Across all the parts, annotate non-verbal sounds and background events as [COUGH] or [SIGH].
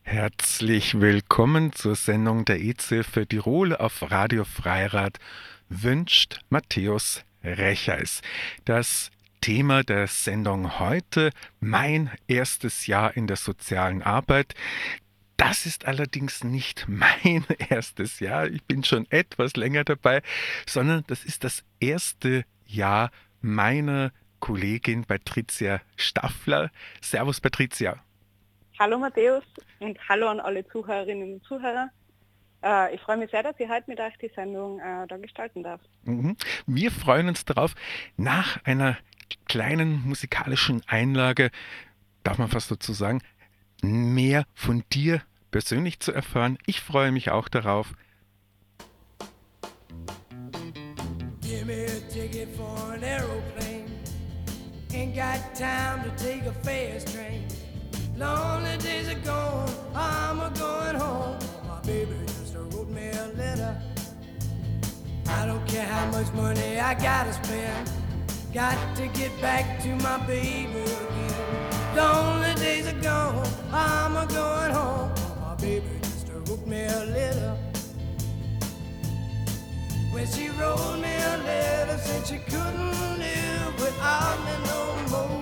Herzlich willkommen zur Sendung der EZ für Tirol auf Radio Freirad wünscht Matthäus Recheis. Das Thema der Sendung heute, mein erstes Jahr in der sozialen Arbeit. Das ist allerdings nicht [LAUGHS] mein erstes Jahr, ich bin schon etwas länger dabei, sondern das ist das erste Jahr meiner Kollegin Patricia Staffler. Servus Patricia. Hallo Matthäus und hallo an alle Zuhörerinnen und Zuhörer. Äh, ich freue mich sehr, dass ich heute mit euch die Sendung äh, da gestalten darf. Mhm. Wir freuen uns darauf, nach einer kleinen musikalischen Einlage, darf man fast dazu sagen, mehr von dir persönlich zu erfahren. Ich freue mich auch darauf. Give me a ticket for an aeroplane. Ain't got time to take a fast train. Lonely days are gone, I'm a going home. My baby just wrote me a letter. I don't care how much money I gotta spend. Got to get back to my baby again. Lonely days are gone, I'm a going home. My baby just wrote me a letter. When she wrote me a letter, said she couldn't live without me no more.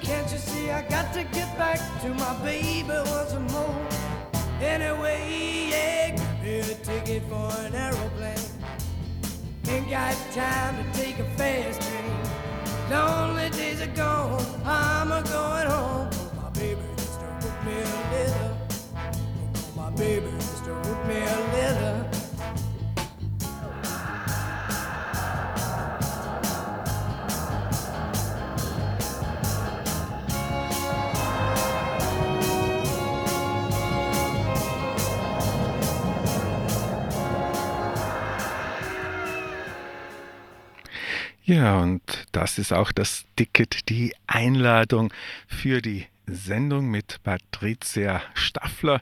Can't you see I got to get back to my baby once more? Anyway, yeah, me a ticket for an aeroplane. Ain't got time to take a fast train. Lonely days are gone, I'm a going home. My baby just wrote me a letter. My baby just wrote me a letter. Ja, und das ist auch das Ticket, die Einladung für die Sendung mit Patricia Staffler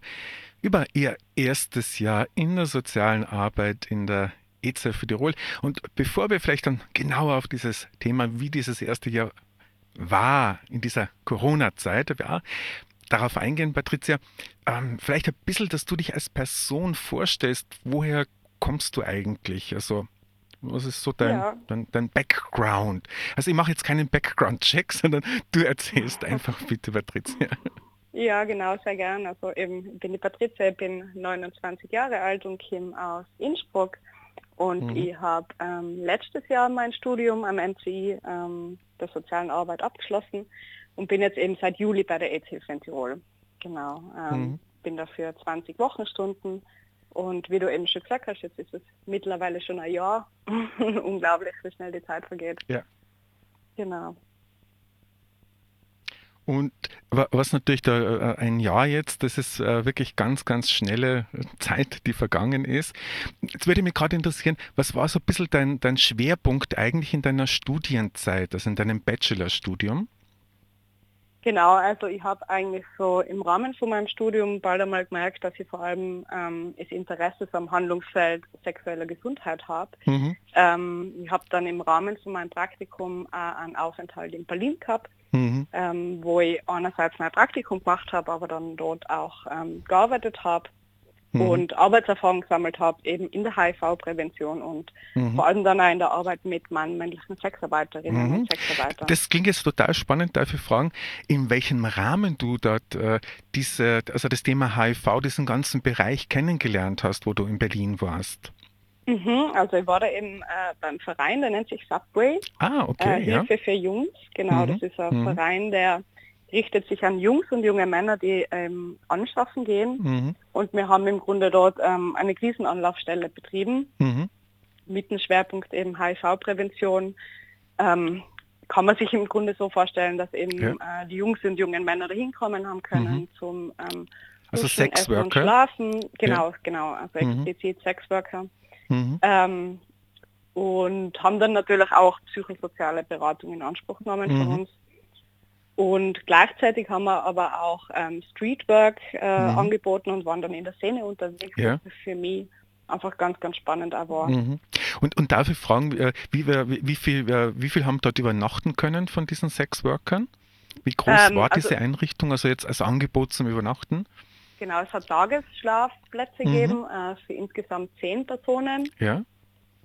über ihr erstes Jahr in der sozialen Arbeit in der EZ für Tirol. Und bevor wir vielleicht dann genauer auf dieses Thema, wie dieses erste Jahr war in dieser Corona-Zeit, ja, darauf eingehen, Patricia, ähm, vielleicht ein bisschen, dass du dich als Person vorstellst. Woher kommst du eigentlich? Also was ist so dein, ja. dein, dein, Background? Also ich mache jetzt keinen Background-Check, [LAUGHS] sondern du erzählst [LAUGHS] einfach bitte, Patricia. Ja, genau, sehr gern. Also eben, ich bin die Patricia, ich bin 29 Jahre alt und komme aus Innsbruck. Und mhm. ich habe ähm, letztes Jahr mein Studium am MCI ähm, der sozialen Arbeit abgeschlossen und bin jetzt eben seit Juli bei der EZ-Hilfe in Tirol. Genau. Ähm, mhm. Bin dafür 20 Wochenstunden und wie du eben schon gesagt hast, jetzt ist es mittlerweile schon ein Jahr. [LAUGHS] Unglaublich, wie schnell die Zeit vergeht. Ja. Genau. Und was natürlich da äh, ein Jahr jetzt, das ist äh, wirklich ganz, ganz schnelle Zeit, die vergangen ist. Jetzt würde mich gerade interessieren, was war so ein bisschen dein, dein Schwerpunkt eigentlich in deiner Studienzeit, also in deinem Bachelorstudium? Genau, also ich habe eigentlich so im Rahmen von meinem Studium bald einmal gemerkt, dass ich vor allem ähm, das Interesse am Handlungsfeld sexueller Gesundheit habe. Mhm. Ähm, ich habe dann im Rahmen von meinem Praktikum äh, einen Aufenthalt in Berlin gehabt, mhm. ähm, wo ich einerseits mein Praktikum gemacht habe, aber dann dort auch ähm, gearbeitet habe mhm. und Arbeitserfahrung gesammelt habe, eben in der HIV-Prävention und mhm. vor allem dann auch in der Arbeit mit Mann, männlichen Sexarbeiterinnen mhm. und Sexarbeitern. Das klingt jetzt total spannend, darf ich fragen, in welchem Rahmen du dort äh, diese, also das Thema HIV, diesen ganzen Bereich kennengelernt hast, wo du in Berlin warst? Mhm, also ich war da eben äh, beim Verein, der nennt sich Subway. Ah, okay. Äh, Hilfe ja. für Jungs, genau. Mhm. Das ist ein mhm. Verein, der richtet sich an Jungs und junge Männer, die ähm, anschaffen gehen. Mhm. Und wir haben im Grunde dort ähm, eine Krisenanlaufstelle betrieben, mhm. mit dem Schwerpunkt eben HIV-Prävention. Ähm, kann man sich im Grunde so vorstellen, dass eben ja. äh, die Jungs und jungen Männer da hinkommen haben können mhm. zum ähm, also Sexworker. Schlafen, genau, ja. genau, also mhm. explizit. Sexworker. Mhm. Ähm, und haben dann natürlich auch psychosoziale Beratung in Anspruch genommen von mhm. uns. Und gleichzeitig haben wir aber auch ähm, Streetwork äh, mhm. angeboten und waren dann in der Szene unterwegs. Ja. Für mich einfach ganz, ganz spannend auch war. Mhm. Und, und darf ich fragen, äh, wie, wie, wie, viel, äh, wie viel haben dort übernachten können von diesen Sexworkern? Wie groß ähm, war diese also, Einrichtung, also jetzt als Angebot zum Übernachten? Genau, es hat Tagesschlafplätze mhm. gegeben äh, für insgesamt zehn Personen. Ja.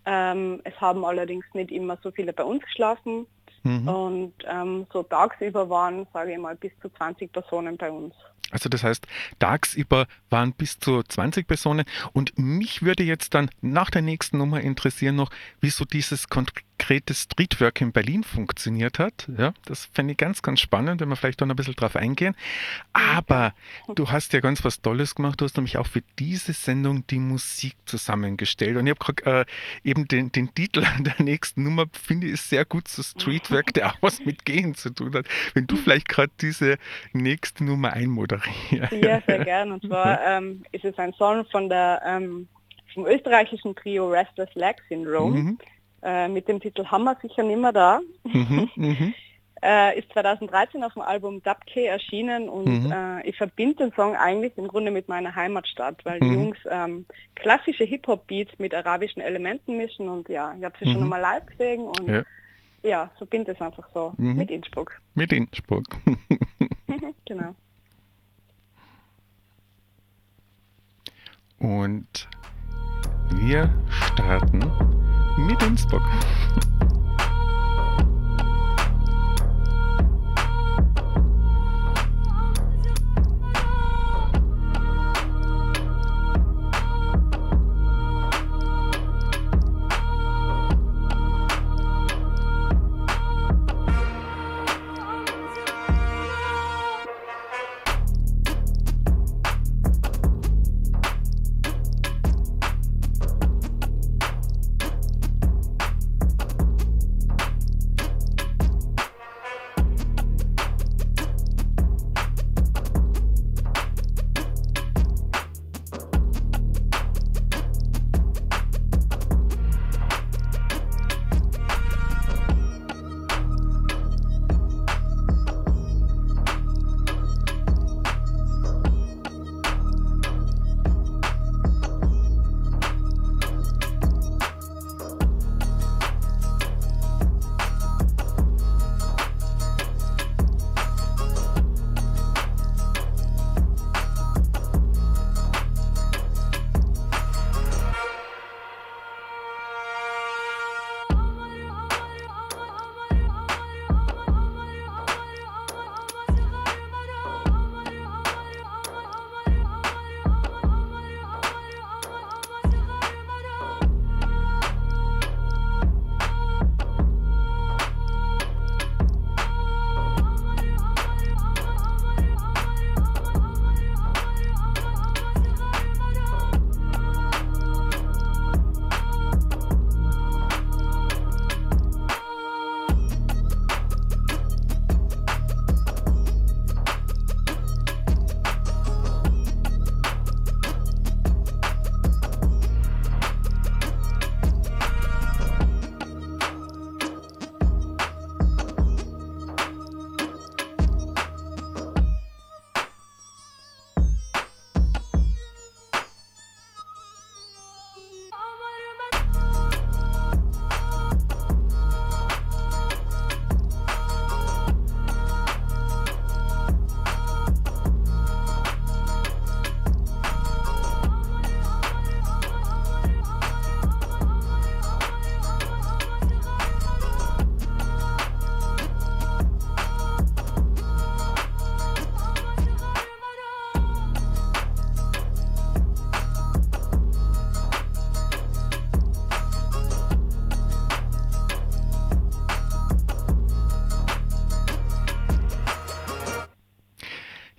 Ähm, es haben allerdings nicht immer so viele bei uns geschlafen. Mhm. Und ähm, so tagsüber waren, sage ich mal, bis zu 20 Personen bei uns. Also das heißt, tagsüber waren bis zu 20 Personen. Und mich würde jetzt dann nach der nächsten Nummer interessieren noch, wieso dieses konkretes Streetwork in Berlin funktioniert hat. Ja, das fände ich ganz, ganz spannend, wenn wir vielleicht dann ein bisschen drauf eingehen. Aber du hast ja ganz was Tolles gemacht. Du hast nämlich auch für diese Sendung die Musik zusammengestellt. Und ich habe äh, eben den, den Titel der nächsten Nummer, finde ich, sehr gut zu Streetwork, der auch was mit Gehen zu tun hat. Wenn du vielleicht gerade diese nächste Nummer einmoderierst. Ja, sehr gerne. Und zwar ähm, ist es ein Song von der ähm, vom österreichischen Trio Restless Leg Syndrome. Mhm äh, mit dem Titel Hammer sicher nimmer da. Mhm, [LAUGHS] mhm. äh, ist 2013 auf dem Album Dabke erschienen und mhm. äh, ich verbinde den Song eigentlich im Grunde mit meiner Heimatstadt, weil die mhm. Jungs ähm, klassische Hip-Hop-Beats mit arabischen Elementen mischen und ja, ich habe sie schon mhm. einmal live gesehen und ja, ja verbinde es einfach so mhm. mit Innsbruck. Mit Innsbruck. [LAUGHS] [LAUGHS] genau. Und wir starten mit Innsbruck.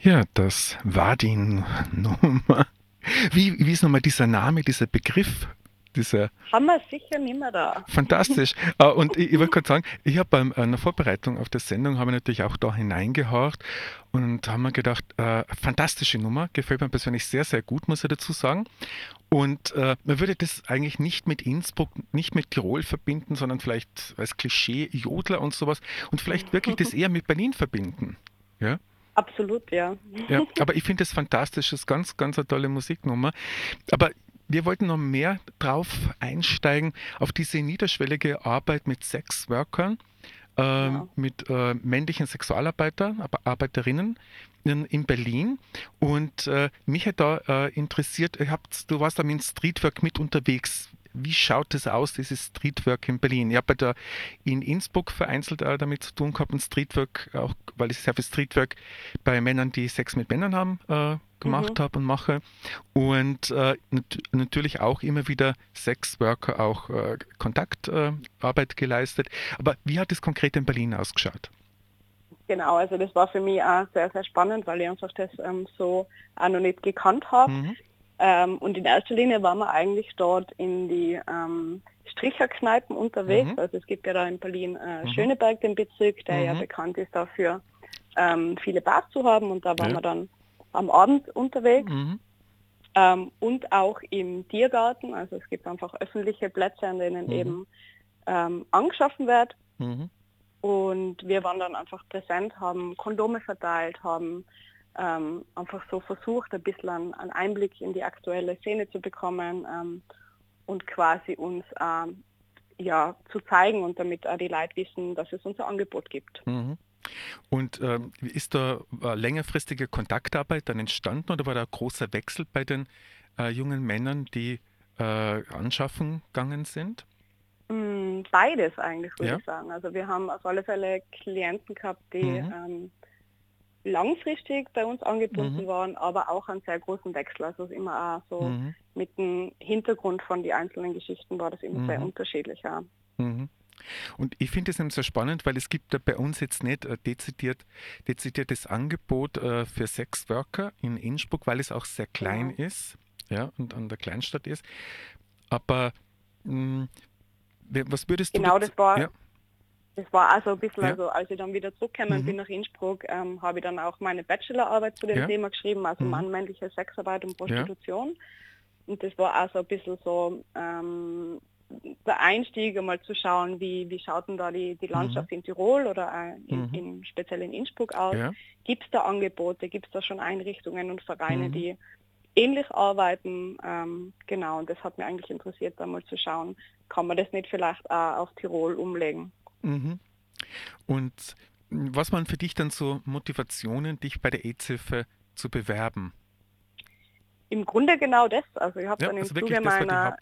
Ja, das war die [LAUGHS] Nummer. Wie, wie ist nochmal dieser Name, dieser Begriff Diese Haben wir sicher nicht mehr da. Fantastisch. uh, und ich, ich wollte [LAUGHS] gerade sagen, ich habe bei einer Vorbereitung auf der Sendung, habe natürlich auch da hineingehorcht und haben mir gedacht, uh, fantastische Nummer, gefällt mir persönlich sehr, sehr gut, muss ich dazu sagen. Und uh, man würde das eigentlich nicht mit Innsbruck, nicht mit Tirol verbinden, sondern vielleicht als Klischee Jodler und sowas und vielleicht wirklich das [LAUGHS] eher mit Berlin verbinden. Ja? Absolut, ja. ja [LAUGHS] aber ich finde es fantastisch, das ist ganz, ganz eine tolle Musiknummer. Aber wir wollten noch mehr drauf einsteigen, auf diese niederschwellige Arbeit mit Sexworkern, äh, ja. mit äh, männlichen Sexualarbeitern, Arbeiterinnen in, in Berlin. Und äh, mich hat da äh, interessiert, habt, du warst mit Streetwork mit unterwegs. Wie schaut es aus, dieses Streetwork in Berlin? Ich habe da in Innsbruck vereinzelt äh, damit zu tun gehabt, ein Streetwork, auch weil ich sehr viel Streetwork bei Männern, die Sex mit Männern haben, äh, gemacht mhm. habe und mache. Und äh, nat natürlich auch immer wieder Sexworker, auch äh, Kontaktarbeit geleistet. Aber wie hat es konkret in Berlin ausgeschaut? Genau, also das war für mich auch sehr, sehr spannend, weil ich einfach das ähm, so auch noch nicht gekannt habe. Mhm. Ähm, und in erster Linie waren wir eigentlich dort in die ähm, Stricherkneipen unterwegs. Mhm. Also es gibt ja da in Berlin äh, mhm. Schöneberg den Bezirk, der mhm. ja bekannt ist dafür, ähm, viele Bars zu haben. Und da waren ja. wir dann am Abend unterwegs. Mhm. Ähm, und auch im Tiergarten. Also es gibt einfach öffentliche Plätze, an denen mhm. eben ähm, angeschaffen wird. Mhm. Und wir waren dann einfach präsent, haben Kondome verteilt, haben ähm, einfach so versucht, ein bisschen einen Einblick in die aktuelle Szene zu bekommen ähm, und quasi uns ähm, ja, zu zeigen und damit auch die Leute wissen, dass es unser Angebot gibt. Mhm. Und ähm, ist da äh, längerfristige Kontaktarbeit dann entstanden oder war da ein großer Wechsel bei den äh, jungen Männern, die äh, anschaffen gegangen sind? Mm, beides eigentlich, würde ja. ich sagen. Also wir haben auf alle Fälle Klienten gehabt, die mhm. Langfristig bei uns angebunden mhm. waren, aber auch einen sehr großen Wechsel. Also immer auch so mhm. mit dem Hintergrund von den einzelnen Geschichten war das immer sehr mhm. unterschiedlich. Ja. Mhm. Und ich finde es eben so spannend, weil es gibt da bei uns jetzt nicht ein dezidiert, dezidiertes Angebot äh, für Sexworker in Innsbruck, weil es auch sehr klein ja. ist ja, und an der Kleinstadt ist. Aber mh, hm, was würdest du... Genau, das war... Ja? Das war also ein bisschen, ja. also als ich dann wieder zurückgekommen mhm. bin nach Innsbruck, ähm, habe ich dann auch meine Bachelorarbeit zu dem ja. Thema geschrieben, also mhm. Mann-männliche Sexarbeit und Prostitution. Und das war also ein bisschen so ähm, der Einstieg, einmal zu schauen, wie, wie schaut denn da die, die Landschaft mhm. in Tirol oder in, mhm. in, speziell in Innsbruck aus? Ja. Gibt es da Angebote, gibt es da schon Einrichtungen und Vereine, mhm. die ähnlich arbeiten? Ähm, genau, und das hat mich eigentlich interessiert, da mal zu schauen, kann man das nicht vielleicht auch auf Tirol umlegen? Mhm. Und was waren für dich dann so Motivationen, dich bei der AIDS-Hilfe zu bewerben? Im Grunde genau das. Also ich habe ja, dann im also Zuge meiner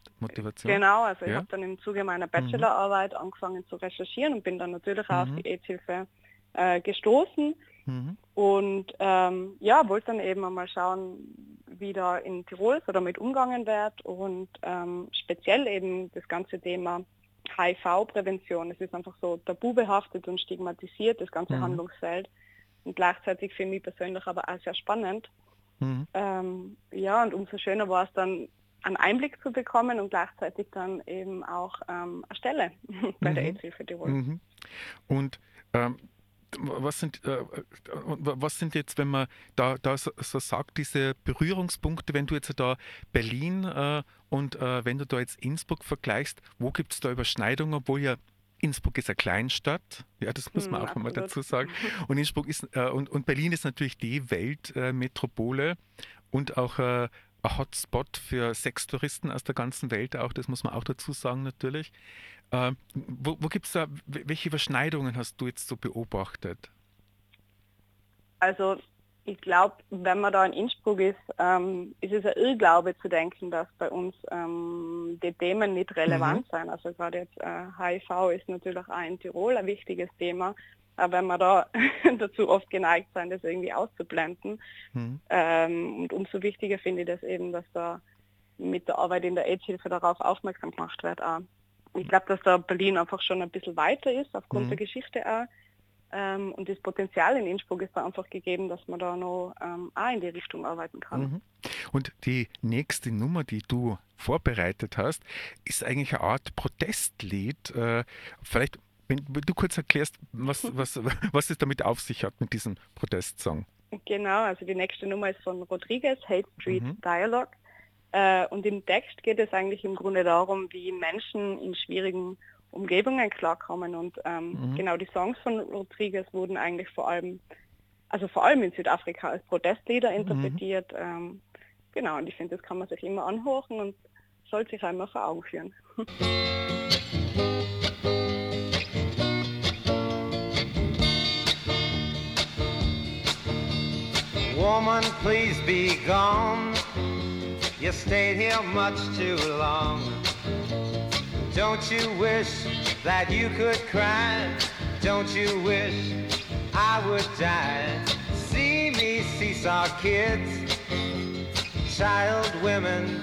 genau, also ja. ich habe dann im Zuge meiner mhm. Bachelorarbeit mhm. angefangen zu recherchieren und bin dann natürlich mhm. auf die AIDS-Hilfe äh, gestoßen mhm. und ähm, ja, wollte dann eben einmal schauen, wie da in Tirol so damit umgangen wird und ähm, speziell eben das ganze Thema HIV-Prävention. Es ist einfach so tabubehaftet und stigmatisiert, das ganze mhm. Handlungsfeld und gleichzeitig für mich persönlich aber auch sehr spannend. Mhm. Ähm, ja, und umso schöner war es dann, einen Einblick zu bekommen und gleichzeitig dann eben auch ähm, eine Stelle [LAUGHS] bei mhm. der AIDS-Hilfe Tirol. Mhm. Und ähm, was sind, äh, was sind jetzt, wenn man da, da so, so, sagt, diese Berührungspunkte, wenn du jetzt da Berlin äh, und äh, wenn du da jetzt Innsbruck vergleichst, wo gibt es da Überschneidungen, obwohl ja Innsbruck ist eine Kleinstadt, ja, das muss man hm, auch mal dazu sagen. [LAUGHS] Und Innsbruck ist äh, und, und Berlin ist natürlich die Weltmetropole äh, und auch äh, ein Hotspot für Sextouristen aus der ganzen Welt, auch das muss man auch dazu sagen natürlich. Äh, wo wo gibt es da, welche Überschneidungen hast du jetzt so beobachtet? Also ich glaube, wenn man da in Innsbruck ist, ähm, ist es ein Irrglaube zu denken, dass bei uns ähm, die Themen nicht relevant mhm. sind. Also gerade jetzt äh, HIV ist natürlich auch in Tirol ein wichtiges Thema, aber wenn wir da [LAUGHS] dazu oft geneigt sind, das irgendwie auszublenden. Mhm. Ähm, und umso wichtiger finde ich das eben, dass da mit der Arbeit in der AIDS-Hilfe darauf aufmerksam gemacht wird. Auch. Ich glaube, dass da Berlin einfach schon ein bisschen weiter ist, aufgrund mhm. der Geschichte auch. Ähm, und das Potenzial in Innsbruck ist da einfach gegeben, dass man da noch ähm, auch in die Richtung arbeiten kann. Mhm. Und die nächste Nummer, die du vorbereitet hast, ist eigentlich eine Art Protestlied. Äh, vielleicht, wenn du kurz erklärst, was, [LAUGHS] was, was es damit auf sich hat mit diesem Protestsong. Genau, also die nächste Nummer ist von Rodriguez, Hate Street mhm. Dialogue. Äh, und im Text geht es eigentlich im Grunde darum, wie Menschen in schwierigen Umgebungen klarkommen. Und ähm, mhm. genau die Songs von Rodriguez wurden eigentlich vor allem, also vor allem in Südafrika als Protestlieder mhm. interpretiert. Mhm. Ähm, genau, und ich finde, das kann man sich immer anhören und sollte sich einmal vor Augen führen. Woman, please be gone. You stayed here much too long. Don't you wish that you could cry? Don't you wish I would die? See me seesaw kids, child women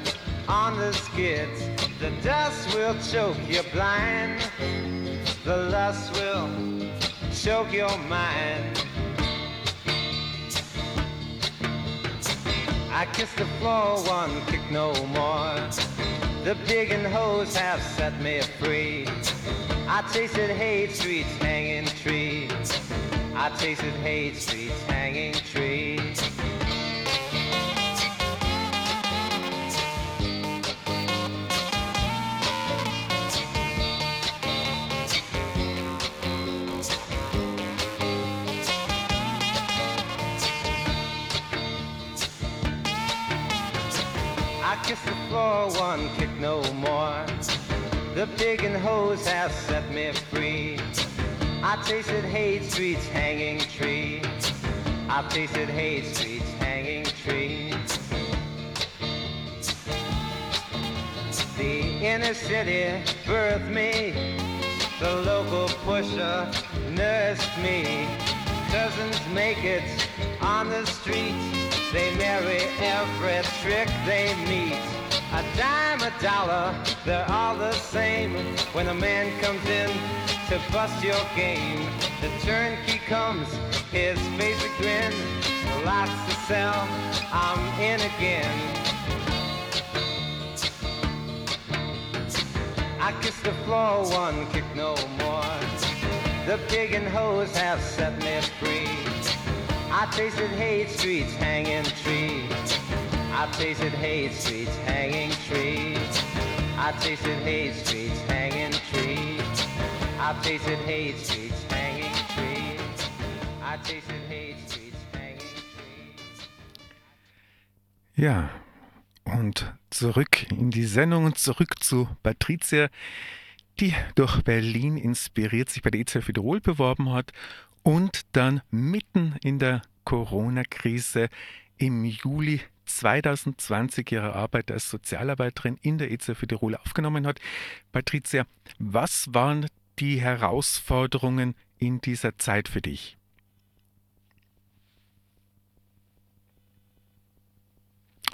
on the skids. The dust will choke you blind. The lust will choke your mind. I kiss the floor, one kick no more. The and hose have set me free. I tasted hate streets, hanging trees. I tasted hate streets, hanging trees. For one kick no more. The pig and hose have set me free. I tasted hate streets, hanging trees. I tasted hate streets, hanging trees. The inner city birthed me. The local pusher nursed me. Cousins make it on the street. They marry every trick they meet. A dime, a dollar, they're all the same. When a man comes in to bust your game, the turnkey comes, his face a grin. Lots to sell, I'm in again. I kiss the floor, one kick no more. The pig and hose have set me free. I tasted hate streets, hanging trees. I tasted hate streets, hanging trees. I tasted hate streets, hanging trees. I tasted hate streets, hanging trees. I tasted hate streets, hanging trees. Ja, und zurück in die Sendung und zurück zu Patricia, die durch Berlin inspiriert sich bei der EZF Tirol beworben hat und dann mitten in der Corona-Krise im Juli 2020 ihre Arbeit als Sozialarbeiterin in der EZ für Tirol aufgenommen hat. Patricia, was waren die Herausforderungen in dieser Zeit für dich?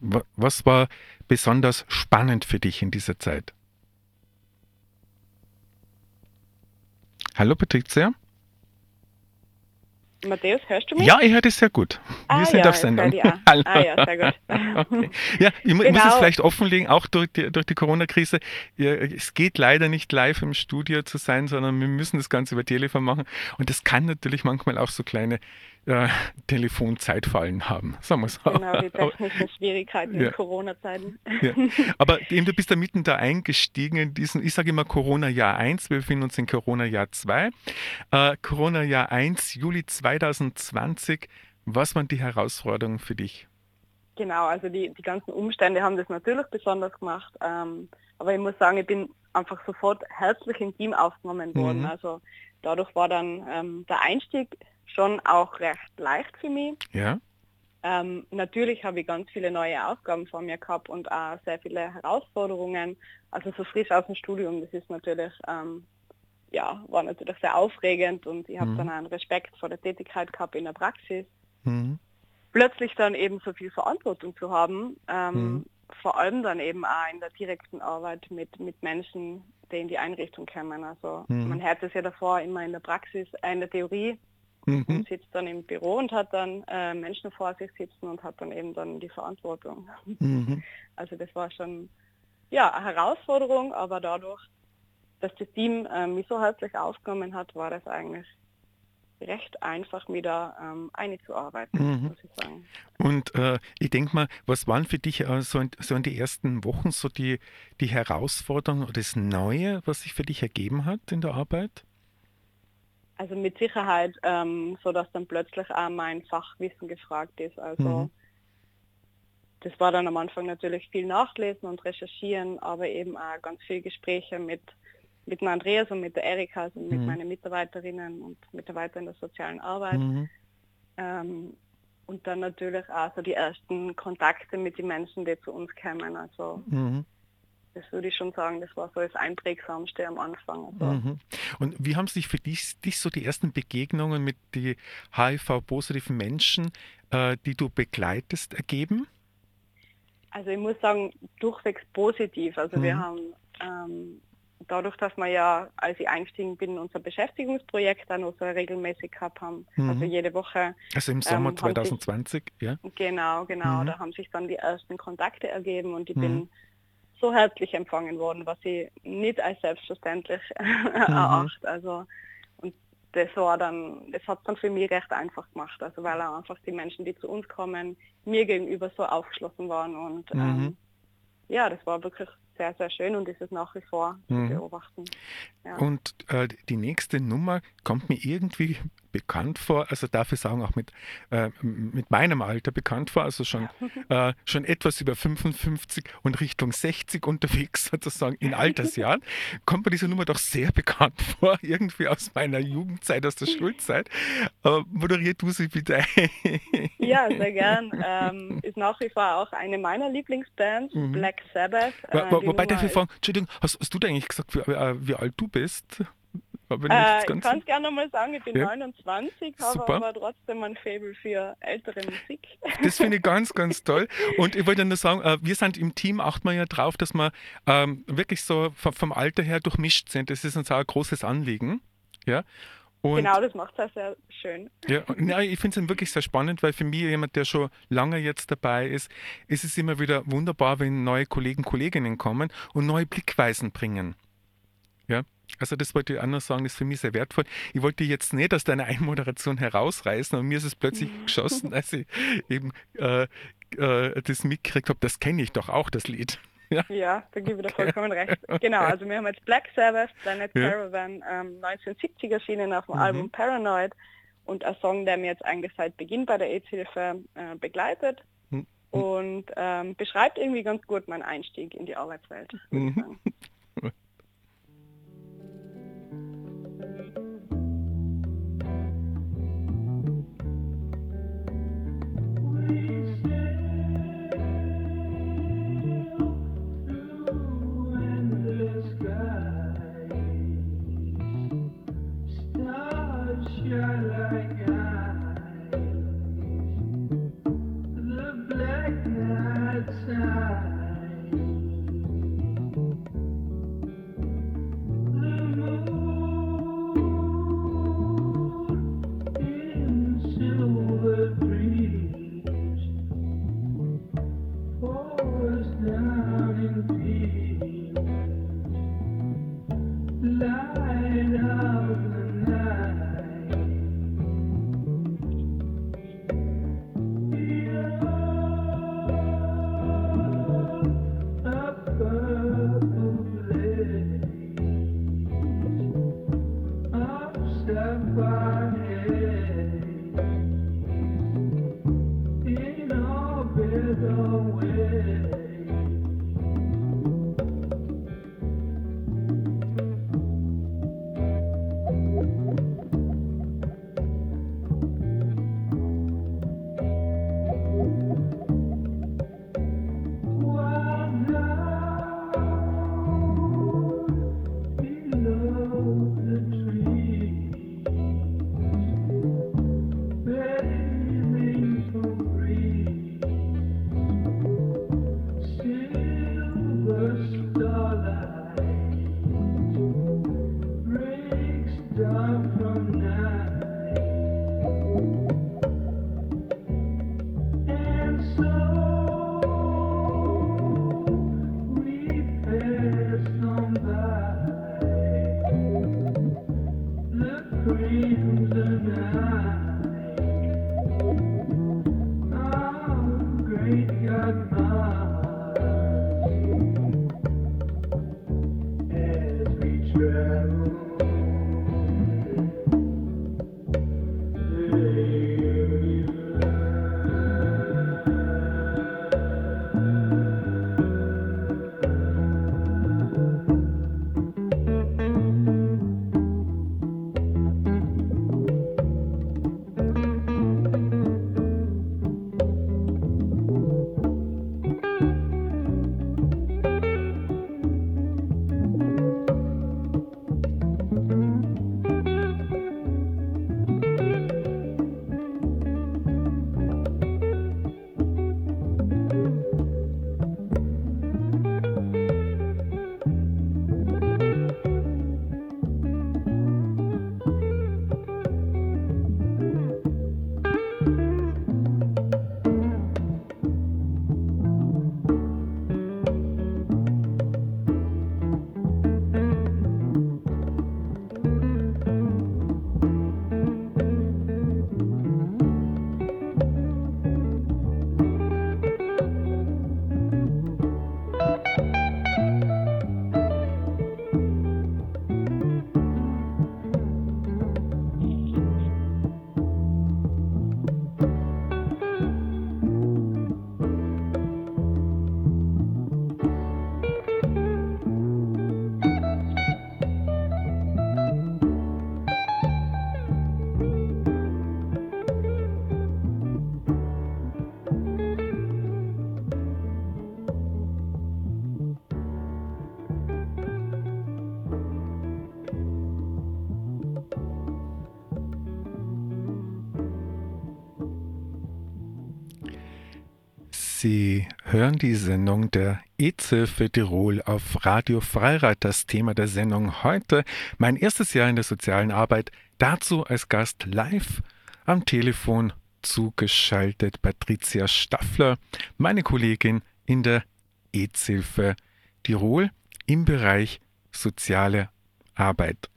Was war besonders spannend für dich in dieser Zeit? Hallo Patricia? Matthäus, hörst du mich? Ja, ich höre dich sehr gut. Wir ah, sind ja, auf Sendung. [LAUGHS] Hallo. Ah ja, sehr gut. [LAUGHS] okay. Ja, ich, genau. muss es genau. vielleicht offenlegen, auch durch die, durch die Corona-Krise. Es geht leider nicht live im Studio zu sein, sondern wir müssen das Ganze über Telefon machen. Und das kann natürlich manchmal auch so kleine äh, Telefonzeitfallen haben, sagen wir so. Genau, die [LAUGHS] technischen Schwierigkeiten ja. in Corona-Zeiten. Ja. Aber eben, du bist da mitten da eingestiegen in diesen, ich sage immer Corona-Jahr 1, wir befinden uns in Corona-Jahr 2. Äh, Corona-Jahr 1, Juli 2020, was waren die Herausforderungen für dich? Genau, also die, die ganzen Umstände haben das natürlich besonders gemacht. Ähm, aber ich muss sagen, ich bin einfach sofort herzlich im Team aufgenommen worden. Mhm. Also dadurch war dann ähm, der Einstieg schon auch recht leicht für mich. Ja. Ähm, natürlich habe ich ganz viele neue Aufgaben vor mir gehabt und auch sehr viele Herausforderungen. Also so frisch aus dem Studium, das ist natürlich, ähm, ja, war natürlich sehr aufregend und ich habe mhm. dann einen Respekt vor der Tätigkeit gehabt in der Praxis. Mhm. Plötzlich dann eben so viel Verantwortung zu haben, ähm, mhm. vor allem dann eben auch in der direkten Arbeit mit, mit Menschen, die in die Einrichtung kommen. Also mhm. man hört es ja davor immer in der Praxis, äh, in der Theorie, mhm. und sitzt dann im Büro und hat dann äh, Menschen vor sich sitzen und hat dann eben dann die Verantwortung. Mhm. [LAUGHS] Also das war schon ja, eine Herausforderung, aber dadurch, dass das Team äh, mich so herzlich aufgenommen hat, war das eigentlich recht einfach, mir da ähm, einzuarbeiten, mhm. muss ich sagen. Und äh, ich denke mal, was waren für dich äh, so, in, so in den ersten Wochen so die, die Herausforderungen oder das Neue, was sich für dich ergeben hat in der Arbeit? Also mit Sicherheit, ähm, so dass dann plötzlich auch mein Fachwissen gefragt ist. Also mhm. das war dann am Anfang natürlich viel Nachlesen und Recherchieren, aber eben auch ganz viele Gespräche mit mit dem Andreas und mit der Erika, also mit mhm. meinen Mitarbeiterinnen und Mitarbeitern der sozialen Arbeit. Mhm. Ähm, und dann natürlich auch so die ersten Kontakte mit den Menschen, die zu uns kämen. Also mhm. Das würde ich schon sagen, das war so das Einprägsamste am Anfang. Also. Mhm. Und wie haben sich für dich, dich so die ersten Begegnungen mit den HIV-positiven Menschen, äh, die du begleitest, ergeben? Also ich muss sagen, durchwegs positiv. Also wir mhm. haben ähm, dadurch, dass wir ja, als ich eingestiegen bin, unser Beschäftigungsprojekt dann auch so regelmäßig gehabt haben, mhm. also jede Woche. Also im Sommer ähm, 2020, sich, ja? Genau, genau. Mhm. Da haben sich dann die ersten Kontakte ergeben und ich mhm. bin so herzlich empfangen worden, was ich nicht als selbstverständlich [LAUGHS] mhm. erachte. Also und das war dann, das hat dann für mich recht einfach gemacht, also weil auch einfach die Menschen, die zu uns kommen, mir gegenüber so aufgeschlossen waren und mhm. ähm, ja, das war wirklich sehr, sehr schön und ist es nach wie vor zu mhm. beobachten. Ja. Und äh, die nächste Nummer kommt mir irgendwie bekannt vor, also darf ich sagen, auch mit, äh, mit meinem Alter bekannt vor, also schon, [LAUGHS] äh, schon etwas über 55 und Richtung 60 unterwegs [LAUGHS] sozusagen in Altersjahren, kommt mir diese Nummer doch sehr bekannt vor, [LAUGHS] irgendwie aus meiner Jugendzeit, aus der Schulzeit. Äh, moderier du sie bitte. ja, sehr gern. Ähm, ist nach wie vor auch eine meiner Lieblingsbands, mhm. Black Sabbath. Äh, Wo, wobei darf ich fragen, Entschuldigung, hast, hast du da eigentlich gesagt, wie, äh, wie alt du bist? Äh, ich kann es gerne mal sagen, ich bin ja. 29, habe aber trotzdem ein Faible für ältere Musik. Das finde ich ganz, ganz [LAUGHS] toll. Und ich wollte nur sagen, äh, wir sind im Team, achten wir ja drauf, dass wir ähm, wirklich so vom, vom, Alter her durchmischt sind. Das ist uns auch ein großes Anliegen. Ja. Und, genau, das macht es sehr schön. Ja, ja ich finde es wirklich sehr spannend, weil für mich jemand, der schon lange jetzt dabei ist, ist es immer wieder wunderbar, wenn neue Kollegen, Kolleginnen kommen und neue Blickweisen bringen. Ja, also das wollte ich auch noch sagen, das ist für mich sehr wertvoll. Ich wollte jetzt nicht aus deiner Einmoderation herausreißen und mir ist es plötzlich [LAUGHS] geschossen, als ich eben äh, äh, das mitgekriegt habe, das kenne ich doch auch, das Lied. Ja, ja da gebe ich dir vollkommen recht. Genau, also wir haben jetzt Black Sabbath, Planet ja. Caravan, ähm, 1970 erschienen auf dem mhm. Album Paranoid und ein Song, der mir jetzt eigentlich seit Beginn bei der AIDS-Hilfe äh, begleitet mhm. und ähm, beschreibt irgendwie ganz gut meinen Einstieg in die Arbeitswelt. Mhm. [LAUGHS] die Sendung der EZ-Hilfe Tirol auf Radio Freirad. Das Thema der Sendung heute, mein erstes Jahr in der sozialen Arbeit. Dazu als Gast live am Telefon zugeschaltet Patricia Staffler, meine Kollegin in der EZ-Hilfe Tirol im Bereich soziale Arbeit.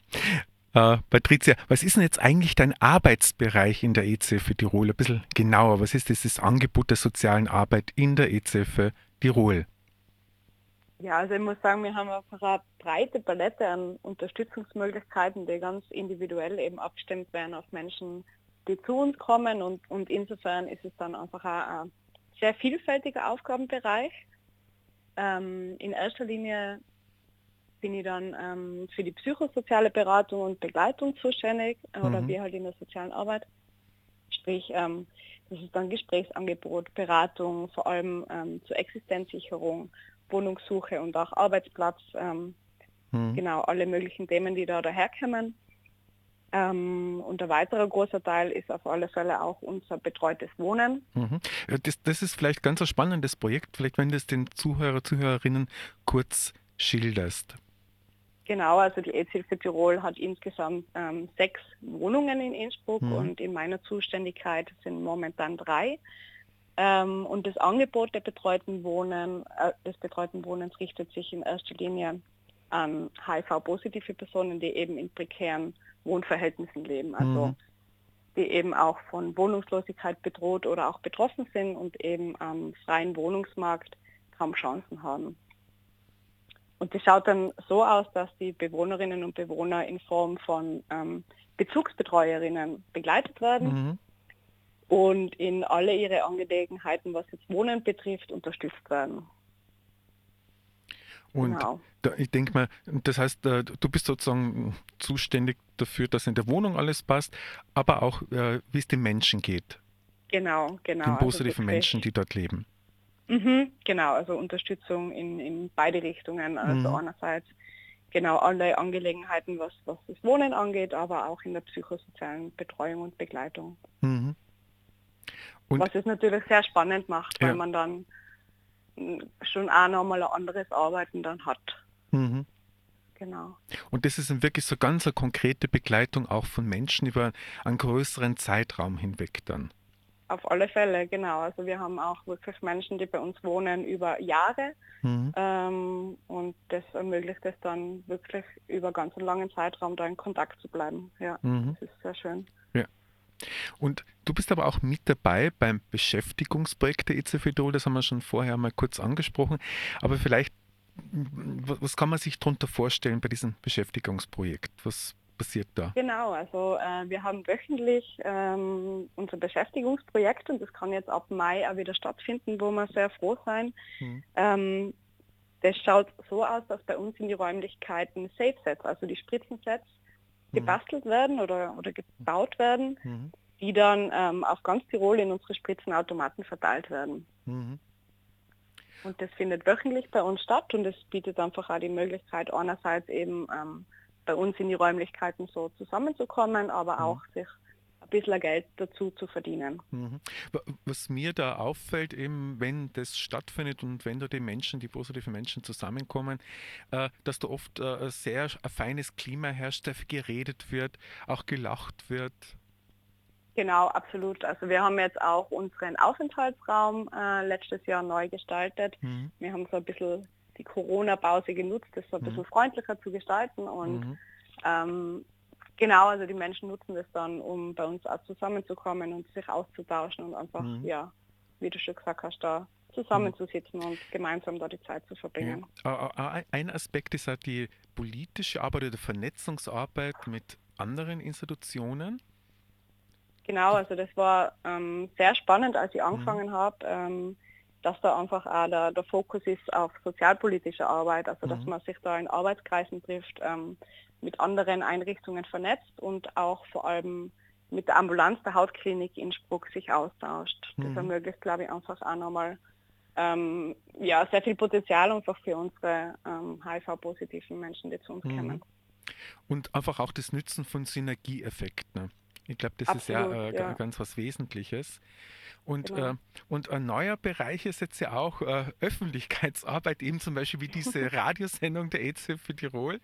Äh, Patricia, was ist denn jetzt eigentlich dein Arbeitsbereich in der EZ für Tirol? Ein bisschen genauer. Was ist dieses Angebot der sozialen Arbeit in der EZ für Tirol? Ja, also ich muss sagen, wir haben einfach eine breite Palette an Unterstützungsmöglichkeiten, die ganz individuell eben abgestimmt werden auf Menschen, die zu uns kommen und, und insofern ist es dann einfach ein, ein sehr vielfältiger Aufgabenbereich. Ähm, in erster Linie bin ich dann ähm, für die psychosoziale Beratung und Begleitung zuständig äh, oder mhm. wir halt in der sozialen Arbeit. Sprich, ähm, das ist dann Gesprächsangebot, Beratung, vor allem ähm, zur Existenzsicherung, Wohnungssuche und auch Arbeitsplatz. Ähm, mhm. Genau, alle möglichen Themen, die da daherkommen. Ähm, und ein weiterer großer Teil ist auf alle Fälle auch unser betreutes Wohnen. Mhm. Das, das, ist vielleicht ganz ein spannendes Projekt, vielleicht wenn du es den Zuhörer, Zuhörerinnen kurz schilderst. Genau, also die AIDS-Hilfe Tirol hat insgesamt ähm, sechs Wohnungen in Innsbruck mhm. und in meiner Zuständigkeit sind momentan drei. Ähm, und das Angebot der betreuten Wohnen, äh, des betreuten Wohnens richtet sich in erster Linie an HIV-positive Personen, die eben in prekären Wohnverhältnissen leben, also mhm. die eben auch von Wohnungslosigkeit bedroht oder auch betroffen sind und eben am freien Wohnungsmarkt kaum Chancen haben. Und das schaut dann so aus, dass die Bewohnerinnen und Bewohner in Form von ähm, Bezugsbetreuerinnen begleitet werden mhm. und in alle ihre Angelegenheiten, was jetzt Wohnen betrifft, unterstützt werden. Und genau. da, ich denke mal, das heißt, äh, du bist sozusagen zuständig dafür, dass in der Wohnung alles passt, aber auch, äh, wie es den Menschen geht. Genau, genau. Den also positiven also Menschen, die dort leben. Mhm, genau, also Unterstützung in, in beide Richtungen. Also mhm. einerseits genau alle Angelegenheiten, was, was das Wohnen angeht, aber auch in der psychosozialen Betreuung und Begleitung. Mhm. Und was es natürlich sehr spannend macht, weil ja. man dann schon auch nochmal ein anderes Arbeiten dann hat. Mhm. Genau. Und das ist wirklich so ganz eine konkrete Begleitung auch von Menschen über einen größeren Zeitraum hinweg dann. Auf alle Fälle, genau. Also wir haben auch wirklich Menschen, die bei uns wohnen über Jahre mhm. ähm, und das ermöglicht es dann wirklich über ganz einen langen Zeitraum da in Kontakt zu bleiben. Ja, mhm. das ist sehr schön. Ja. Und du bist aber auch mit dabei beim Beschäftigungsprojekt der EZFDO, das haben wir schon vorher mal kurz angesprochen. Aber vielleicht, was kann man sich darunter vorstellen bei diesem Beschäftigungsprojekt? Was passiert da? Genau, also äh, wir haben wöchentlich ähm, unser Beschäftigungsprojekt und das kann jetzt ab Mai auch wieder stattfinden, wo wir sehr froh sein. Mhm. Ähm, das schaut so aus, dass bei uns in die Räumlichkeiten Safe Sets, also die Spritzensets, mhm. gebastelt werden oder, oder gebaut werden, mhm. die dann ähm, auf ganz Tirol in unsere Spritzenautomaten verteilt werden. Mhm. Und das findet wöchentlich bei uns statt und es bietet einfach auch die Möglichkeit, einerseits eben ähm, bei uns in die Räumlichkeiten so zusammenzukommen, aber mhm. auch sich ein bisschen Geld dazu zu verdienen. Mhm. Was mir da auffällt, eben wenn das stattfindet und wenn da die Menschen, die positiven Menschen zusammenkommen, äh, dass da oft äh, sehr ein feines Klima herrscht, sehr viel geredet wird, auch gelacht wird. Genau, absolut. Also wir haben jetzt auch unseren Aufenthaltsraum äh, letztes Jahr neu gestaltet. Mhm. Wir haben so ein bisschen die Corona-Pause genutzt, das so ein bisschen mhm. freundlicher zu gestalten und mhm. ähm, genau, also die Menschen nutzen das dann, um bei uns auch zusammenzukommen und sich auszutauschen und einfach, mhm. ja, wie du schon gesagt hast, da zusammenzusitzen und gemeinsam da die Zeit zu verbringen. Ja. Ein Aspekt ist halt die politische Arbeit oder Vernetzungsarbeit mit anderen Institutionen. Genau, also das war ähm, sehr spannend, als ich angefangen mhm. habe. Ähm, dass da einfach auch der, der Fokus ist auf sozialpolitische Arbeit, also dass mhm. man sich da in Arbeitskreisen trifft, ähm, mit anderen Einrichtungen vernetzt und auch vor allem mit der Ambulanz der Hautklinik Innsbruck sich austauscht. Mhm. Das ermöglicht, glaube ich, einfach auch nochmal ähm, ja, sehr viel Potenzial einfach für unsere ähm, HIV-positiven Menschen, die zu uns mhm. kommen. Und einfach auch das Nützen von Synergieeffekten. Ich glaube, das Absolut, ist ja, äh, ja, ganz was Wesentliches. Und, genau. äh, und ein neuer Bereich ist jetzt ja auch äh, Öffentlichkeitsarbeit, eben zum Beispiel wie diese [LAUGHS] Radiosendung der EZ für Tirol,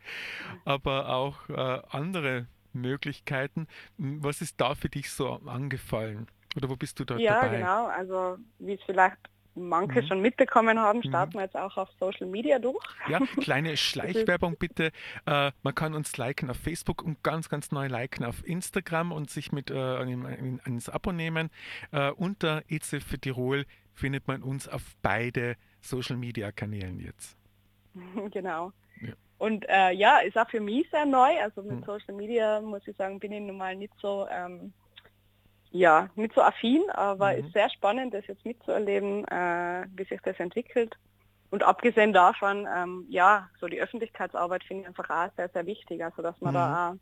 aber auch äh, andere Möglichkeiten. Was ist da für dich so angefallen? Oder wo bist du da ja, dabei? Ja, genau. Also wie es vielleicht manche mhm. schon mitbekommen haben, mhm. starten wir jetzt auch auf Social Media durch. Ja, [LAUGHS] kleine Schleichwerbung bitte. Äh, man kann uns liken auf Facebook und ganz, ganz neu liken auf Instagram und sich mit äh, Abo nehmen. Äh, unter EZ für Tirol findet man uns auf beide Social Media Kanälen jetzt. [LAUGHS] Genau. Ja. Und äh, ja, ist auch für mich sehr neu. Also mit mhm. Social Media muss ich sagen, bin ich normal nicht so ähm, ja, nicht so affin, aber mhm. ist sehr spannend, das jetzt mitzuerleben, äh, wie sich das entwickelt. Und abgesehen davon, ähm, ja, so die Öffentlichkeitsarbeit finde ich einfach auch sehr, sehr wichtig. Also dass man mhm. da auch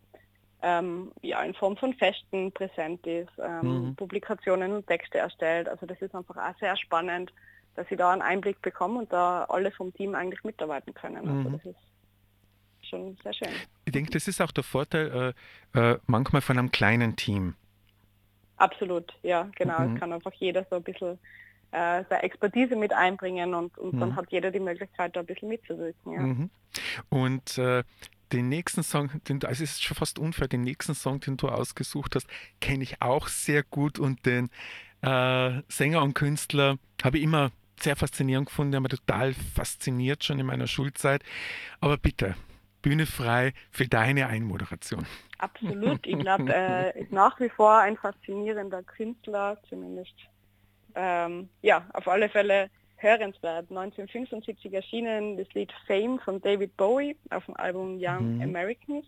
ähm, ja, in Form von Festen präsent ist, ähm, mhm. Publikationen und Texte erstellt. Also das ist einfach auch sehr spannend, dass sie da einen Einblick bekommen und da alle vom Team eigentlich mitarbeiten können. Also mhm. das ist schon sehr schön. Ich denke, das ist auch der Vorteil äh, äh, manchmal von einem kleinen Team. Absolut, ja, genau. Mhm. Es kann einfach jeder so ein bisschen äh, seine Expertise mit einbringen und, und mhm. dann hat jeder die Möglichkeit, da ein bisschen mitzuwirken. Ja. Mhm. Und äh, den nächsten Song, den, also es ist schon fast unfair, den nächsten Song, den du ausgesucht hast, kenne ich auch sehr gut und den äh, Sänger und Künstler habe ich immer sehr faszinierend gefunden, der mir total fasziniert schon in meiner Schulzeit. Aber bitte, Bühne frei für deine Einmoderation. Absolut. Ich [LAUGHS] glaube, äh, ist nach wie vor ein faszinierender Künstler, zumindest ähm, ja, auf alle Fälle hörenswert. 1975 erschienen das Lied Fame von David Bowie auf dem Album Young mhm. Americans.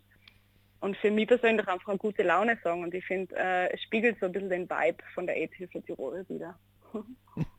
Und für mich persönlich einfach ein gute Laune-Song und ich finde, äh, es spiegelt so ein bisschen den Vibe von der AIDS-Hilfe Tirol wieder. [LAUGHS]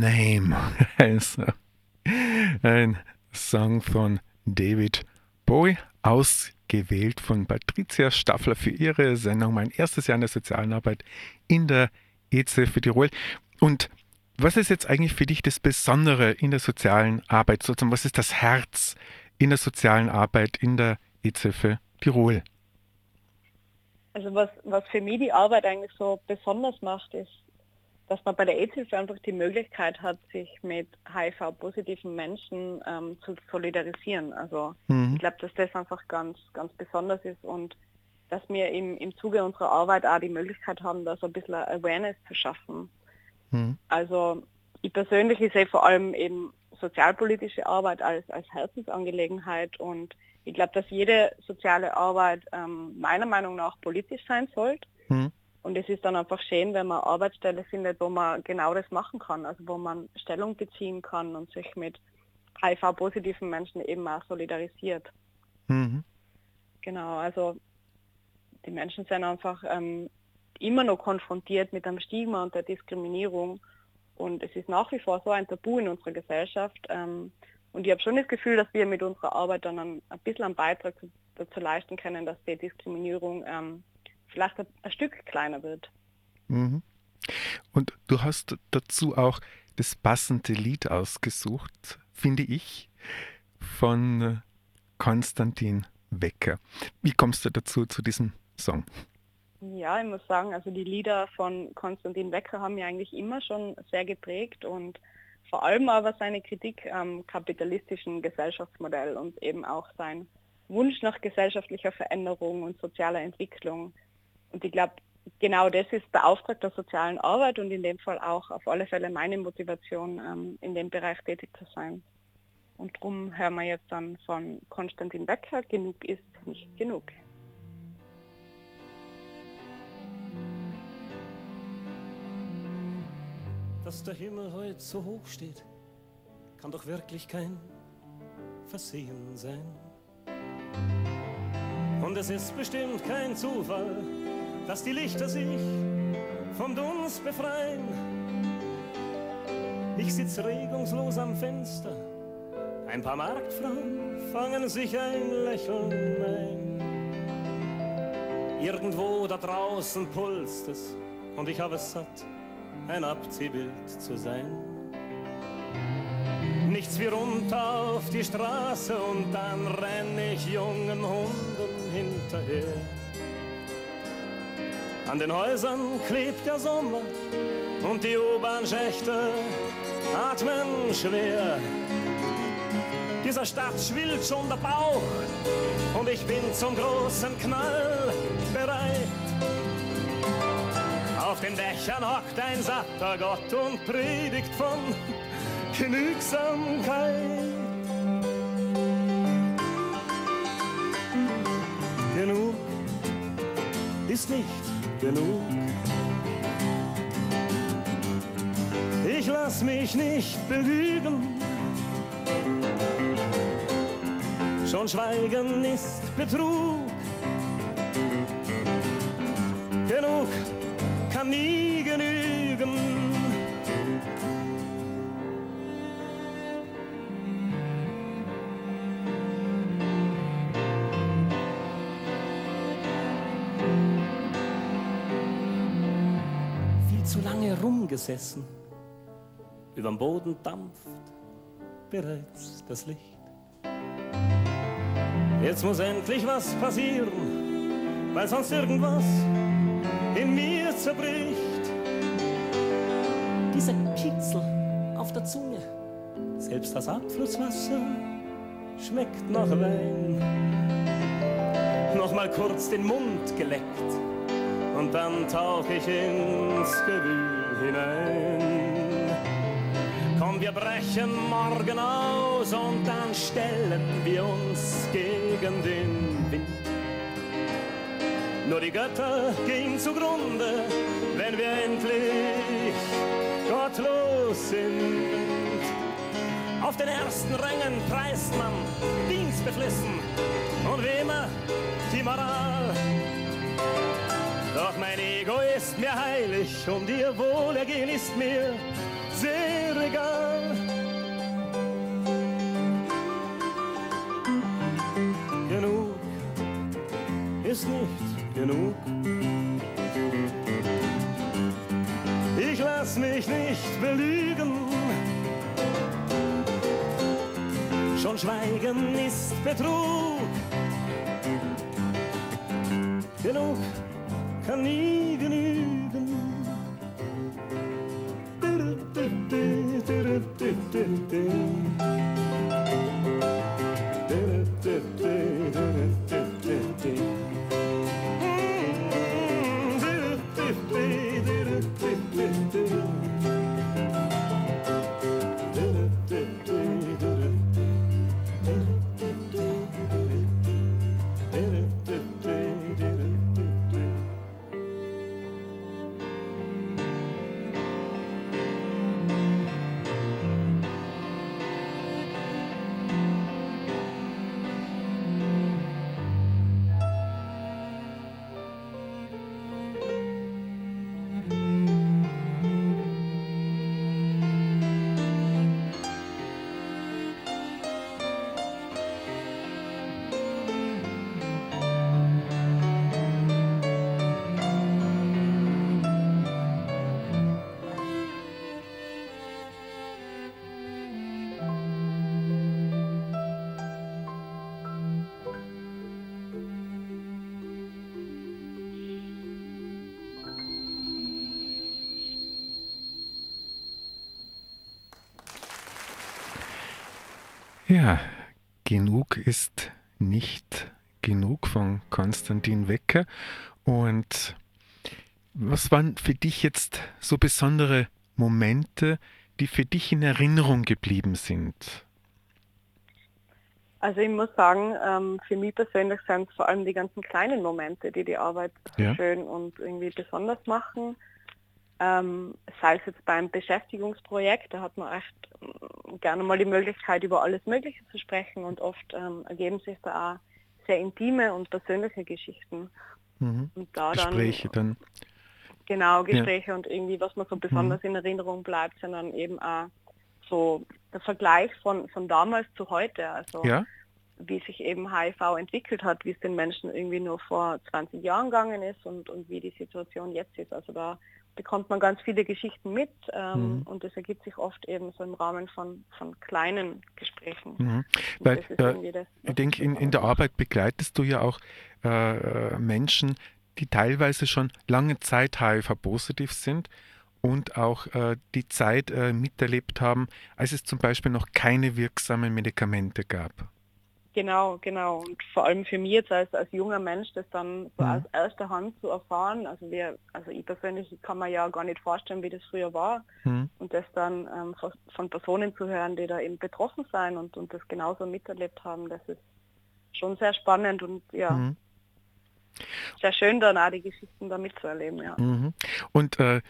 Name? [LAUGHS] Also, ein Song von David Bowie, ausgewählt von Patricia Staffler für ihre Sendung Mein erstes Jahr in der sozialen Arbeit in der EZ für Tirol. Und was ist jetzt eigentlich für dich das Besondere in der sozialen Arbeit? Sozusagen, was ist das Herz in der sozialen Arbeit in der EZ für Tirol? Also was, was für mich die Arbeit eigentlich so besonders macht, ist, dass man bei der AIDS-Hilfe einfach die Möglichkeit hat, sich mit HIV-positiven Menschen ähm, zu solidarisieren. Also mhm. ich glaube, dass das einfach ganz, ganz besonders ist und dass wir im, im Zuge unserer Arbeit auch die Möglichkeit haben, da so ein bisschen Awareness zu schaffen. Mhm. Also ich persönlich sehe vor allem eben sozialpolitische Arbeit als, als Herzensangelegenheit und ich glaube, dass jede soziale Arbeit ähm, meiner Meinung nach politisch sein sollte. Mhm. Und es ist dann einfach schön, wenn man Arbeitsstelle findet, wo man genau das machen kann, also wo man Stellung beziehen kann und sich mit HIV-positiven Menschen eben auch solidarisiert. Mhm. Genau, also die Menschen sind einfach ähm, immer noch konfrontiert mit dem Stigma und der Diskriminierung. Und es ist nach wie vor so ein Tabu in unserer Gesellschaft. Ähm, und ich habe schon das Gefühl, dass wir mit unserer Arbeit dann ein, ein bisschen einen Beitrag dazu leisten können, dass die Diskriminierung ähm, vielleicht ein, Stück kleiner wird. Mhm. Und du hast dazu auch das passende Lied ausgesucht, finde ich, von Konstantin Wecker. Wie kommst du dazu, zu diesem Song? Ja, ich muss sagen, also die Lieder von Konstantin Wecker haben mich eigentlich immer schon sehr geprägt und vor allem aber seine Kritik am kapitalistischen Gesellschaftsmodell und eben auch sein Wunsch nach gesellschaftlicher Veränderung und sozialer Entwicklung. Und ich glaube, genau das ist der Auftrag der sozialen Arbeit und in dem Fall auch auf alle Fälle meine Motivation, ähm, in dem Bereich tätig zu sein. Und darum hören wir jetzt dann von Konstantin Becker, genug ist nicht genug. dass der Himmel heute so hoch steht, kann doch wirklich kein Versehen sein. Und es ist bestimmt kein Zufall, dass die Lichter sich vom Dunst befreien. Ich sitz regungslos am Fenster, ein paar Marktfrauen fangen sich ein Lächeln ein. Irgendwo da draußen pulst es und ich habe es satt ein Abziehbild zu sein. Nichts wie runter auf die Straße und dann renn ich jungen Hunden hinterher. An den Häusern klebt der Sommer und die U-Bahn-Schächte atmen schwer. Dieser Stadt schwillt schon der Bauch und ich bin zum großen Knall bereit. Auf den Dächern hockt ein satter Gott und predigt von Genügsamkeit. Genug ist nicht genug. Ich lass mich nicht belügen. Schon Schweigen ist Betrug. Genug kann nie lange rumgesessen, überm Boden dampft bereits das Licht. Jetzt muss endlich was passieren, weil sonst irgendwas in mir zerbricht. Dieser Kitzel auf der Zunge, selbst das Abflusswasser schmeckt nach Wein. Nochmal kurz den Mund geleckt und dann tauch ich ins Gewühl hinein. Komm, wir brechen morgen aus und dann stellen wir uns gegen den Wind. Nur die Götter gehen zugrunde, wenn wir endlich gottlos sind. Auf den ersten Rängen preist man dienstbeflissen und wie immer die Moral. Doch Mein Ego ist mir heilig und ihr Wohlergehen ist mir sehr egal. Genug ist nicht genug. Ich lass mich nicht belügen. Schon Schweigen ist Betrug. Genug kann nie Ja, genug ist nicht genug von Konstantin Wecker. Und was waren für dich jetzt so besondere Momente, die für dich in Erinnerung geblieben sind? Also ich muss sagen, ähm, für mich persönlich sind es vor allem die ganzen kleinen Momente, die die Arbeit ja. schön und irgendwie besonders machen. Ähm, sei es jetzt beim Beschäftigungsprojekt, da hat man echt ähm, gerne mal die Möglichkeit, über alles Mögliche zu sprechen und oft ähm, ergeben sich da auch sehr intime und persönliche Geschichten. Mhm. Und da Gespräche dann, dann. Genau, Gespräche ja. und irgendwie, was mir so besonders mhm. in Erinnerung bleibt, sondern eben auch so der Vergleich von, von damals zu heute. Also ja. wie sich eben HIV entwickelt hat, wie es den Menschen irgendwie nur vor 20 Jahren gegangen ist und, und wie die Situation jetzt ist. Also da bekommt man ganz viele Geschichten mit ähm, mhm. und das ergibt sich oft eben so im Rahmen von, von kleinen Gesprächen. Mhm. Weil, äh, das, ich denke, in, in der Arbeit begleitest du ja auch äh, äh Menschen, die teilweise schon lange Zeit HIV-positiv sind und auch äh, die Zeit äh, miterlebt haben, als es zum Beispiel noch keine wirksamen Medikamente gab. Genau, genau. Und vor allem für mich jetzt als, als junger Mensch, das dann so mhm. aus erster Hand zu erfahren, also wir, also ich persönlich kann mir ja gar nicht vorstellen, wie das früher war. Mhm. Und das dann ähm, von Personen zu hören, die da eben betroffen sein und, und das genauso miterlebt haben, das ist schon sehr spannend und ja. Mhm. Sehr schön dann auch die Geschichten da mitzuerleben, ja. Mhm. Und äh,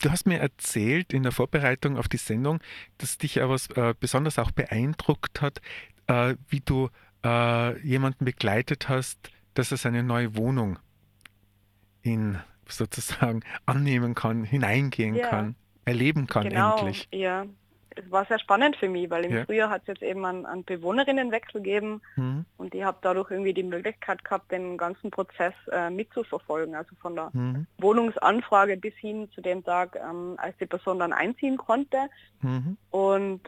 Du hast mir erzählt in der Vorbereitung auf die Sendung, dass dich aber äh, besonders auch beeindruckt hat, äh, wie du äh, jemanden begleitet hast, dass er seine neue Wohnung in sozusagen [LAUGHS] annehmen kann, hineingehen ja. kann, erleben kann genau, endlich. Ja, es war sehr spannend für mich, weil im ja. Frühjahr hat es jetzt eben einen, einen Bewohnerinnenwechsel gegeben mhm. und ich habe dadurch irgendwie die Möglichkeit gehabt, den ganzen Prozess äh, mitzuverfolgen, also von der mhm. Wohnungsanfrage bis hin zu dem Tag, ähm, als die Person dann einziehen konnte. Mhm. Und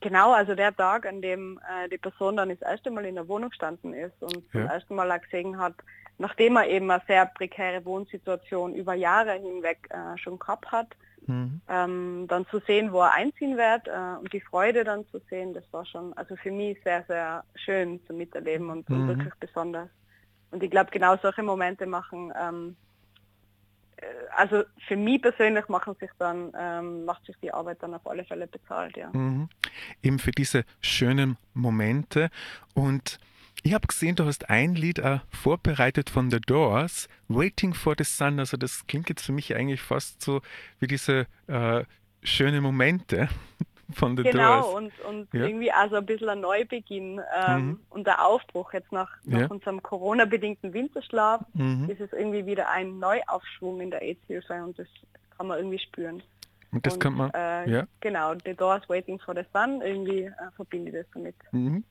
genau, also der Tag, an dem äh, die Person dann das erste Mal in der Wohnung gestanden ist und ja. zum ersten Mal gesehen hat, nachdem er eben eine sehr prekäre Wohnsituation über Jahre hinweg äh, schon gehabt hat, mhm. ähm, dann zu sehen, wo er einziehen wird äh, und die Freude dann zu sehen, das war schon, also für mich sehr, sehr schön zu miterleben und, mhm. und wirklich besonders. Und ich glaube, genau solche Momente machen ähm, äh, also für mich persönlich machen sich dann, ähm, macht sich die Arbeit dann auf alle Fälle bezahlt, ja. Mhm. Eben für diese schönen Momente. Und ich habe gesehen, du hast ein Lied äh, vorbereitet von The Doors, Waiting for the Sun. Also das klingt jetzt für mich eigentlich fast so wie diese äh, schönen Momente. Von The genau, Doors. Und, und ja. irgendwie also ein bisschen ein Neubeginn ähm, mhm. und der Aufbruch jetzt nach, nach ja. unserem Corona-bedingten Winterschlaf mhm. ist es irgendwie wieder ein Neuaufschwung in der AIDS-Hilfe und das kann man irgendwie spüren. Und das und, kann man, äh, ja. Genau, The Doors Waiting for the Sun, irgendwie äh, verbinde ich das damit. Mhm.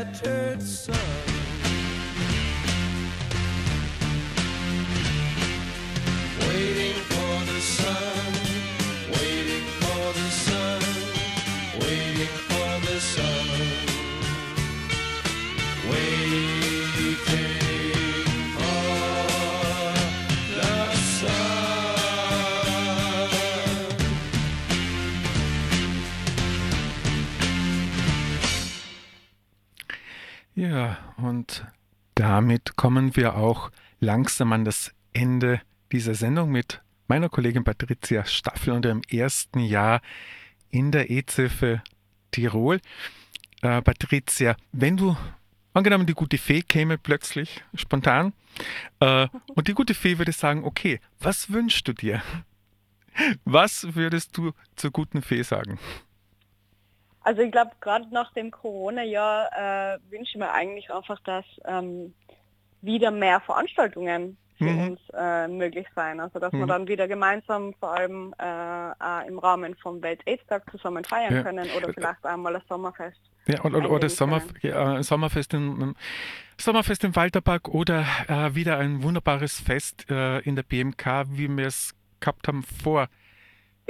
shattered sun. Damit kommen wir auch langsam an das Ende dieser Sendung mit meiner Kollegin Patricia Staffel und im ersten Jahr in der EZIFE Tirol. Äh, Patricia, wenn du angenommen die gute Fee käme plötzlich spontan äh, und die gute Fee würde sagen, okay, was wünschst du dir? Was würdest du zur guten Fee sagen? Also ich glaube, gerade nach dem Corona-Jahr äh, wünsche ich mir eigentlich einfach, dass ähm, wieder mehr Veranstaltungen für mhm. uns äh, möglich sein. Also dass mhm. wir dann wieder gemeinsam vor allem äh, im Rahmen vom Welt-Aids-Tag zusammen feiern ja. können oder vielleicht einmal das Sommerfest. Ja, oder, oder Sommer, ja, Sommerfest, im, Sommerfest im Walterpark oder äh, wieder ein wunderbares Fest äh, in der BMK, wie wir es gehabt haben vor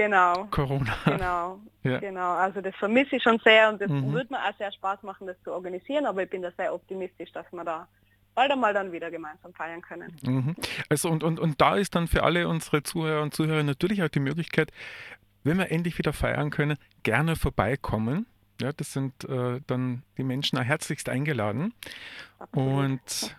genau. Corona. Genau, [LAUGHS] ja. genau. Also das vermisse ich schon sehr und das mhm. würde mir auch sehr Spaß machen, das zu organisieren, aber ich bin da sehr optimistisch, dass wir da bald einmal dann wieder gemeinsam feiern können. Mhm. Also und, und, und da ist dann für alle unsere Zuhörer und Zuhörer natürlich auch die Möglichkeit, wenn wir endlich wieder feiern können, gerne vorbeikommen. Ja, das sind äh, dann die Menschen herzlichst eingeladen. Absolut. Und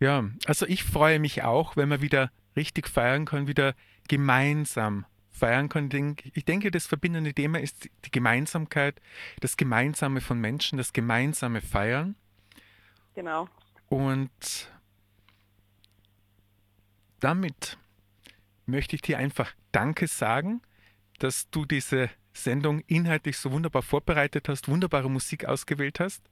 ja, also ich freue mich auch, wenn wir wieder richtig feiern können, wieder gemeinsam feiern können. Ich denke, das verbindende Thema ist die Gemeinsamkeit, das Gemeinsame von Menschen, das gemeinsame Feiern. Genau. Und damit möchte ich dir einfach Danke sagen, dass du diese Sendung inhaltlich so wunderbar vorbereitet hast, wunderbare Musik ausgewählt hast.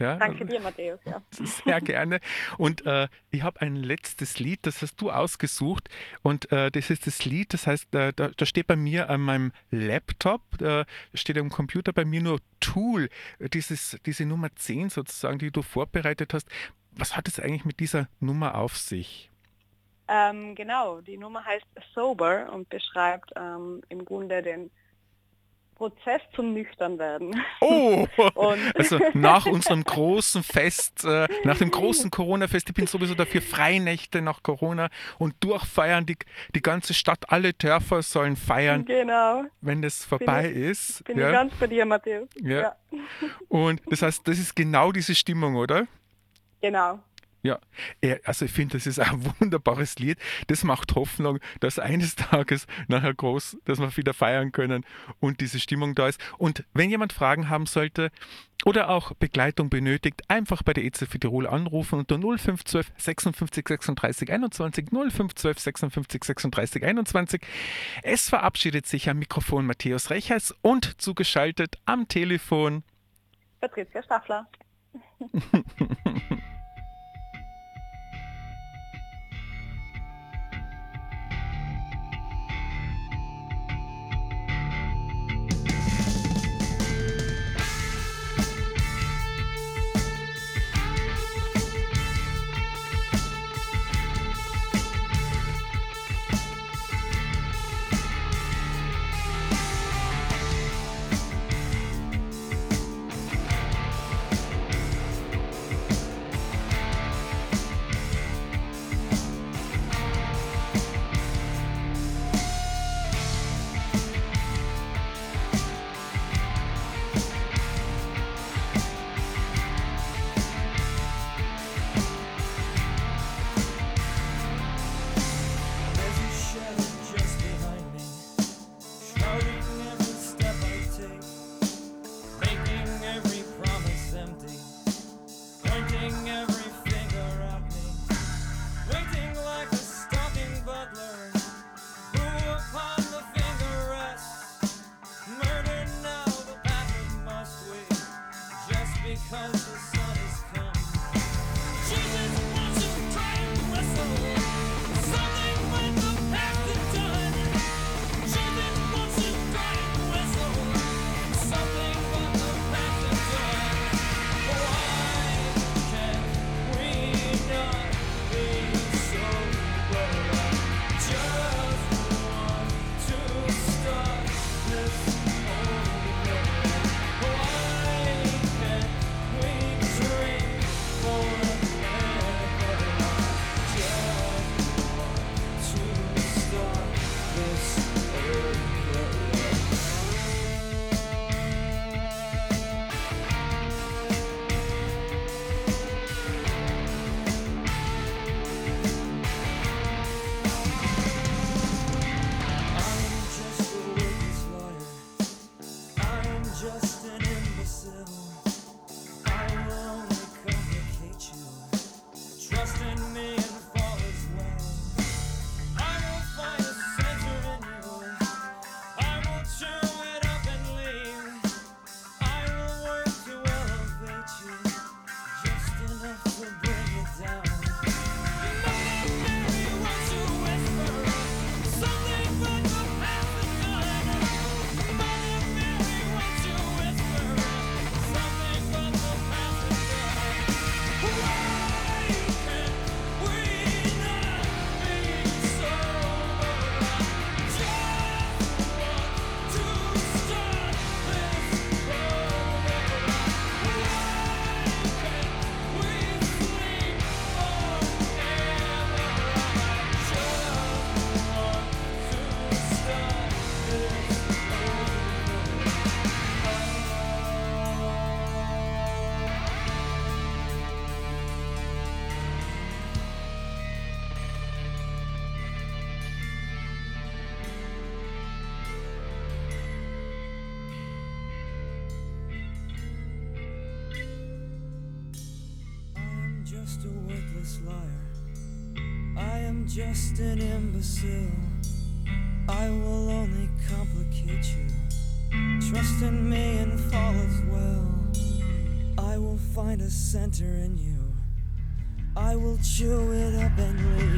Ja, Danke dir, Matthäus. Ja. [LAUGHS] Sehr gerne. Und äh, ich habe ein letztes Lied, das hast du ausgesucht. Und äh, das ist das Lied, das heißt, äh, da, da, steht bei mir an meinem Laptop, da steht am Computer bei mir nur Tool, dieses, diese Nummer 10 sozusagen, die du vorbereitet hast. Was hat es eigentlich mit dieser Nummer auf sich? Ähm, genau, die Nummer heißt Sober und beschreibt ähm, im Grunde den Prozess zum Nüchternwerden. Oh, [LAUGHS] [LAUGHS] also nach unserem großen Fest, äh, nach dem großen Corona-Fest, ich bin sowieso dafür Freinächte nach Corona und durchfeiern, die, die ganze Stadt, alle Dörfer sollen feiern, genau. wenn das vorbei bin ich, ist. Bin ja. ich ganz bei dir, Matthäus. Ja. ja. Und das heißt, das ist genau diese Stimmung, oder? Genau. Ja, also ich finde, das ist ein [LAUGHS] wunderbares Lied. Das macht Hoffnung, dass eines Tages nachher groß, dass wir wieder feiern können und diese Stimmung da ist. Und wenn jemand Fragen haben sollte oder auch Begleitung benötigt, einfach bei der EZF Tirol anrufen unter 0512 56 36 21 0512 56 36 21. Es verabschiedet sich am Mikrofon Matthäus Rechers und zugeschaltet am Telefon Patricia Staffler. [LAUGHS] just an imbecile. I will only complicate you. Trust in me and fall as well. I will find a center in you. I will chew it up and leave.